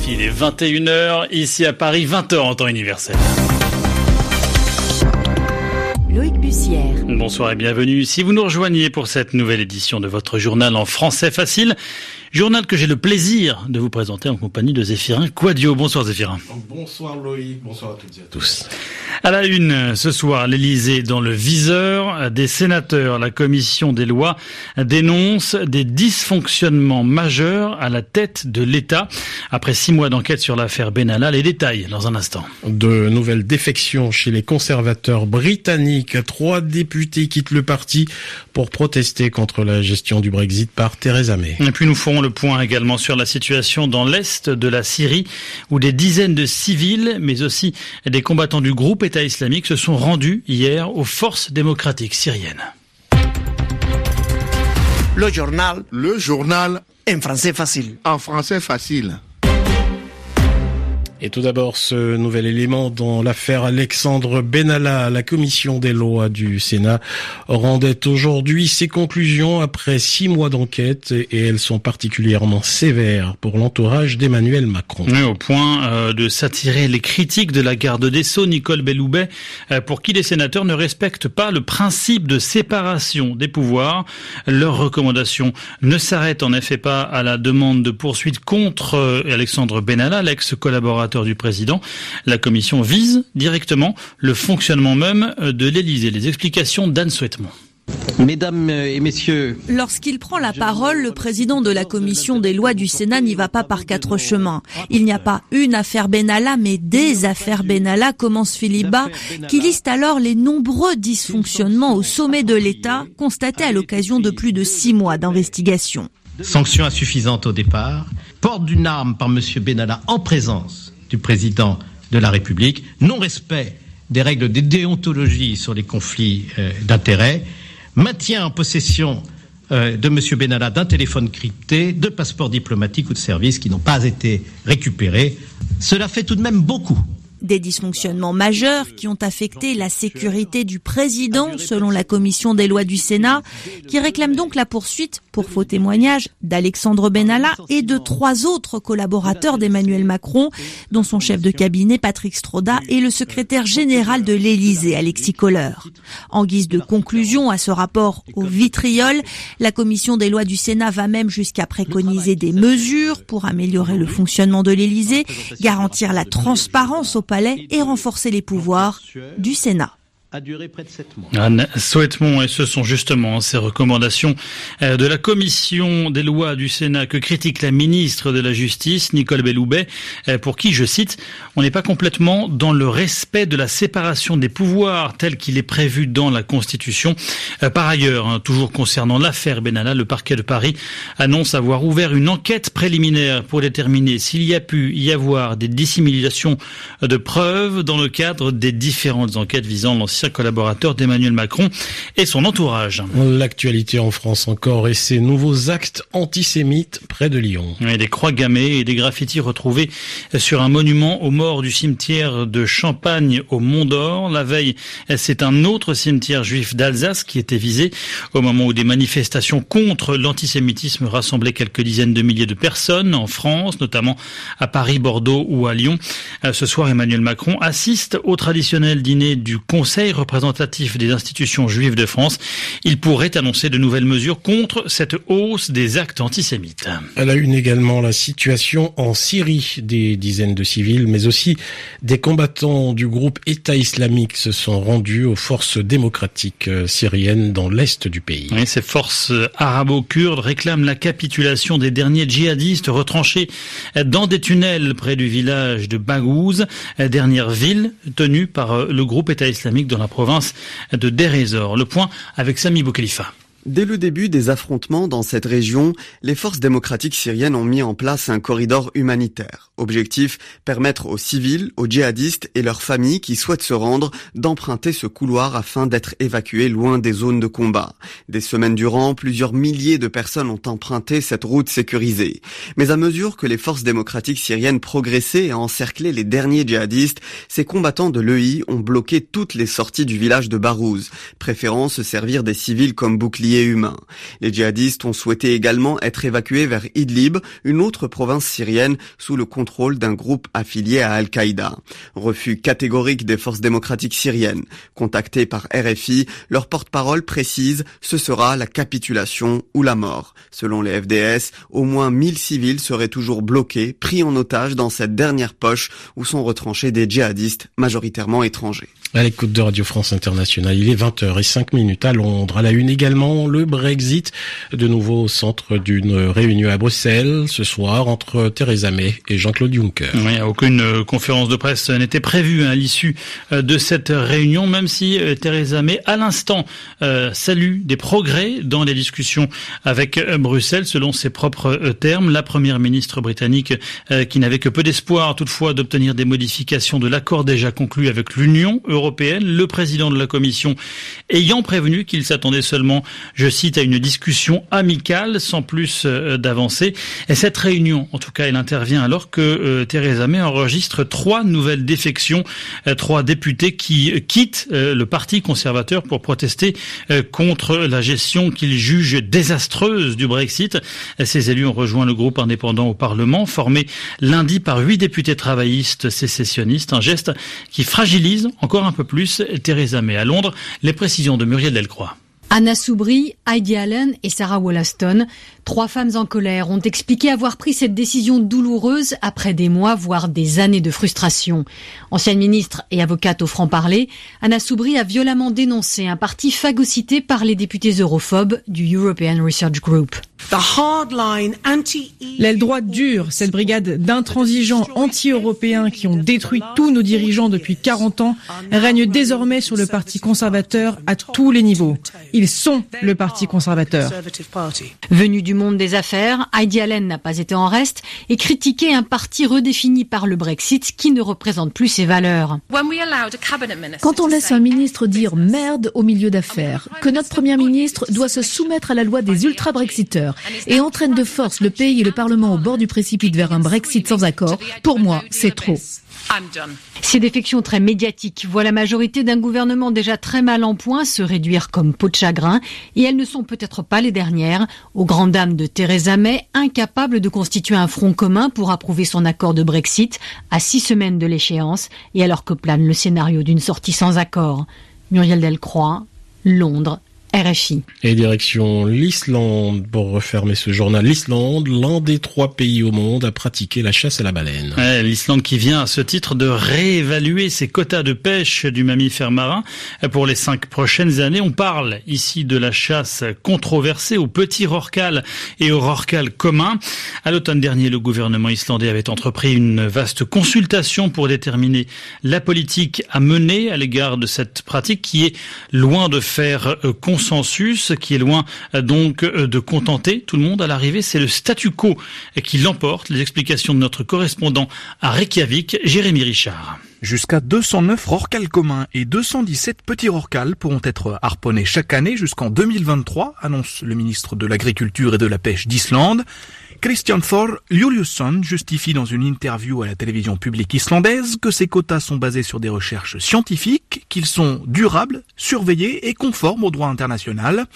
RFI, il est 21h, ici à Paris, 20h en temps universel. Loïc Bussière. Bonsoir et bienvenue. Si vous nous rejoignez pour cette nouvelle édition de votre journal en français facile, journal que j'ai le plaisir de vous présenter en compagnie de Zéphirin Quadio. Bonsoir Zéphirin. Bonsoir Loïc, bonsoir à toutes et à tous. À la une, ce soir, l'Elysée dans le viseur des sénateurs. La commission des lois dénonce des dysfonctionnements majeurs à la tête de l'État. Après six mois d'enquête sur l'affaire Benalla, les détails dans un instant. De nouvelles défections chez les conservateurs britanniques. Trois députés quittent le parti pour protester contre la gestion du Brexit par Theresa May. Et puis nous ferons le point également sur la situation dans l'est de la Syrie, où des dizaines de civils, mais aussi des combattants du groupe État islamique se sont rendus hier aux forces démocratiques syriennes. Le journal. Le journal. En français facile. En français facile. Et tout d'abord, ce nouvel élément dans l'affaire Alexandre Benalla. La commission des lois du Sénat rendait aujourd'hui ses conclusions après six mois d'enquête et elles sont particulièrement sévères pour l'entourage d'Emmanuel Macron. Oui, au point euh, de s'attirer les critiques de la garde des Sceaux, Nicole Belloubet, euh, pour qui les sénateurs ne respectent pas le principe de séparation des pouvoirs. Leurs recommandations ne s'arrêtent en effet pas à la demande de poursuite contre euh, Alexandre Benalla, l'ex-collaborateur du président. La commission vise directement le fonctionnement même de l'Élysée. Les explications d'Anne Souhaitement. Mesdames et messieurs. Lorsqu'il prend la parole, le président de la commission des lois du Sénat n'y va pas par quatre chemins. Il n'y a pas une affaire Benalla, mais des affaires Benalla, commence Philippe Bas, qui liste alors les nombreux dysfonctionnements au sommet de l'État constatés à l'occasion de plus de six mois d'investigation. Sanction insuffisante au départ, porte d'une arme par M. Benalla en présence du président de la République, non-respect des règles de déontologie sur les conflits euh, d'intérêts, maintien en possession euh, de M. Benalla d'un téléphone crypté, de passeports diplomatiques ou de services qui n'ont pas été récupérés. Cela fait tout de même beaucoup. Des dysfonctionnements majeurs qui ont affecté la sécurité du président, selon la commission des lois du Sénat, qui réclame donc la poursuite pour faux témoignage d'Alexandre Benalla et de trois autres collaborateurs d'Emmanuel Macron, dont son chef de cabinet Patrick Stroda et le secrétaire général de l'Élysée Alexis Kohler. En guise de conclusion à ce rapport au vitriol, la commission des lois du Sénat va même jusqu'à préconiser des mesures pour améliorer le fonctionnement de l'Élysée, garantir la transparence au palais et renforcer les pouvoirs du Sénat a duré près de sept mois. Anne Souhaitement, et ce sont justement ces recommandations euh, de la commission des lois du Sénat que critique la ministre de la Justice, Nicole Belloubet, euh, pour qui, je cite, on n'est pas complètement dans le respect de la séparation des pouvoirs tel qu'il est prévu dans la Constitution. Euh, par ailleurs, hein, toujours concernant l'affaire Benalla, le parquet de Paris annonce avoir ouvert une enquête préliminaire pour déterminer s'il y a pu y avoir des dissimulations de preuves dans le cadre des différentes enquêtes visant l'ancien collaborateur d'Emmanuel Macron et son entourage. L'actualité en France encore et ces nouveaux actes antisémites près de Lyon. Et des croix gammées et des graffitis retrouvés sur un monument aux morts du cimetière de Champagne au Mont d'Or. La veille, c'est un autre cimetière juif d'Alsace qui était visé au moment où des manifestations contre l'antisémitisme rassemblaient quelques dizaines de milliers de personnes en France, notamment à Paris, Bordeaux ou à Lyon. Ce soir, Emmanuel Macron assiste au traditionnel dîner du Conseil représentatif des institutions juives de France, il pourrait annoncer de nouvelles mesures contre cette hausse des actes antisémites. Elle a une également la situation en Syrie. Des dizaines de civils, mais aussi des combattants du groupe État islamique se sont rendus aux forces démocratiques euh, syriennes dans l'est du pays. ces forces arabo-kurdes réclament la capitulation des derniers djihadistes retranchés dans des tunnels près du village de Baghouz, dernière ville tenue par euh, le groupe État islamique dans la province de Deir Le point avec Sami Boukhalifa. Dès le début des affrontements dans cette région, les forces démocratiques syriennes ont mis en place un corridor humanitaire. Objectif, permettre aux civils, aux djihadistes et leurs familles qui souhaitent se rendre d'emprunter ce couloir afin d'être évacués loin des zones de combat. Des semaines durant, plusieurs milliers de personnes ont emprunté cette route sécurisée. Mais à mesure que les forces démocratiques syriennes progressaient et encerclaient les derniers djihadistes, ces combattants de l'EI ont bloqué toutes les sorties du village de Barouz, préférant se servir des civils comme boucliers Les djihadistes ont souhaité également être évacués vers Idlib, une autre province syrienne sous le contrôle d'un groupe affilié à Al-Qaïda. Refus catégorique des forces démocratiques syriennes. Contactés par RFI, leur porte-parole précise ce sera la capitulation ou la mort. Selon les FDS, au moins 1000 civils seraient toujours bloqués, pris en otage dans cette dernière poche où sont retranchés des djihadistes majoritairement étrangers. À l'écoute de Radio France Internationale, il est 20h05 minutes à Londres. À la une également, le Brexit, de nouveau au centre d'une réunion à Bruxelles ce soir entre Theresa May et Jean-Claude Juncker. Oui, aucune euh, conférence de presse n'était prévue hein, à l'issue euh, de cette réunion, même si euh, Theresa May, à l'instant, salue des progrès dans les discussions avec Bruxelles, selon ses propres termes. La première ministre britannique, qui n'avait que peu d'espoir toutefois d'obtenir des modifications de l'accord déjà conclu avec l'Union européenne, européenne, le président de la Commission ayant prévenu qu'il s'attendait seulement, je cite, à une discussion amicale sans plus euh, d'avancée. Et cette réunion, en tout cas, elle intervient alors que euh, Theresa May enregistre trois nouvelles défections, euh, trois députés qui quittent le Parti conservateur pour protester contre la gestion qu'ils jugent désastreuse du Brexit. Ces élus ont rejoint le groupe indépendant au Parlement, formé lundi par huit députés travaillistes sécessionnistes, un geste qui fragilise encore un un peu plus Theresa May. À Londres, les précisions de Muriel Delcroix. Anna Soubry, Heidi Allen et Sarah Wollaston, trois femmes en colère, ont expliqué avoir pris cette décision douloureuse après des mois, voire des années de frustration. Ancienne ministre et avocate au franc-parler, Anna Soubry a violemment dénoncé un parti phagocyté par les députés europhobes du European Research Group. L'aile droite dure, cette brigade d'intransigeants anti-européens qui ont détruit tous nos dirigeants depuis 40 ans, règne désormais sur le Parti conservateur à tous les niveaux. Ils sont le Parti conservateur. Venu du monde des affaires, Heidi Allen n'a pas été en reste et critiqué un parti redéfini par le Brexit qui ne représente plus ses valeurs. Quand on laisse un ministre dire merde au milieu d'affaires, que notre Premier ministre doit se soumettre à la loi des ultra-Brexiteurs, et entraîne de force le pays et le Parlement au bord du précipice vers un Brexit sans accord, pour moi, c'est trop. Ces défections très médiatiques voient la majorité d'un gouvernement déjà très mal en point se réduire comme peau de chagrin, et elles ne sont peut-être pas les dernières, aux grandes dames de Theresa May, incapable de constituer un front commun pour approuver son accord de Brexit à six semaines de l'échéance, et alors que plane le scénario d'une sortie sans accord. Muriel Delcroix, Londres, RFI. Et direction l'Islande pour refermer ce journal. L'Islande, l'un des trois pays au monde à pratiquer la chasse à la baleine. L'Islande qui vient à ce titre de réévaluer ses quotas de pêche du mammifère marin pour les cinq prochaines années. On parle ici de la chasse controversée au petit rorcal et au rorcal commun. À l'automne dernier, le gouvernement islandais avait entrepris une vaste consultation pour déterminer la politique à mener à l'égard de cette pratique qui est loin de faire consensus qui est loin euh, donc euh, de contenter tout le monde à l'arrivée. C'est le statu quo qui l'emporte. Les explications de notre correspondant à Reykjavik, Jérémy Richard. Jusqu'à 209 rorcals communs et 217 petits rorcals pourront être harponnés chaque année jusqu'en 2023, annonce le ministre de l'Agriculture et de la Pêche d'Islande. Christian Thor Juliusson justifie dans une interview à la télévision publique islandaise que ces quotas sont basés sur des recherches scientifiques, qu'ils sont durables, surveillés et conformes au droit international.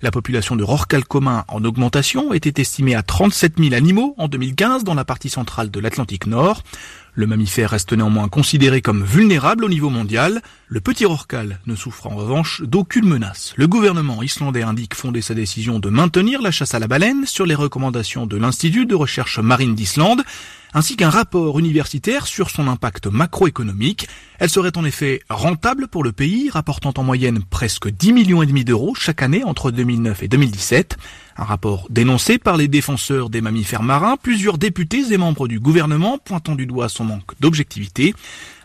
La population de rorcal commun en augmentation était estimée à 37 000 animaux en 2015 dans la partie centrale de l'Atlantique Nord. Le mammifère reste néanmoins considéré comme vulnérable au niveau mondial. Le petit rorcal ne souffre en revanche d'aucune menace. Le gouvernement islandais indique fonder sa décision de maintenir la chasse à la baleine sur les recommandations de l'Institut de recherche marine d'Islande ainsi qu'un rapport universitaire sur son impact macroéconomique. Elle serait en effet rentable pour le pays, rapportant en moyenne presque 10 millions et demi d'euros chaque année entre 2009 et 2017. Un rapport dénoncé par les défenseurs des mammifères marins, plusieurs députés et membres du gouvernement pointant du doigt son manque d'objectivité.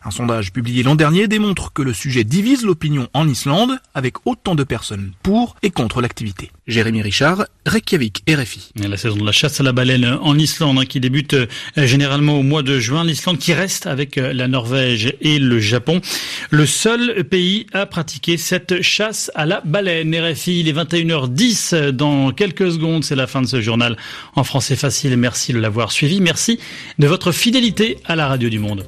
Un sondage publié l'an dernier démontre que le sujet divise l'opinion en Islande, avec autant de personnes pour et contre l'activité. Jérémy Richard, Reykjavik, RFI. La saison de la chasse à la baleine en Islande hein, qui débute euh, généralement au mois de juin. L'Islande qui reste avec euh, la Norvège et le Japon. Le seul pays à pratiquer cette chasse à la baleine. RFI, il est 21h10 dans quelques secondes. C'est la fin de ce journal en français facile. Merci de l'avoir suivi. Merci de votre fidélité à la radio du monde.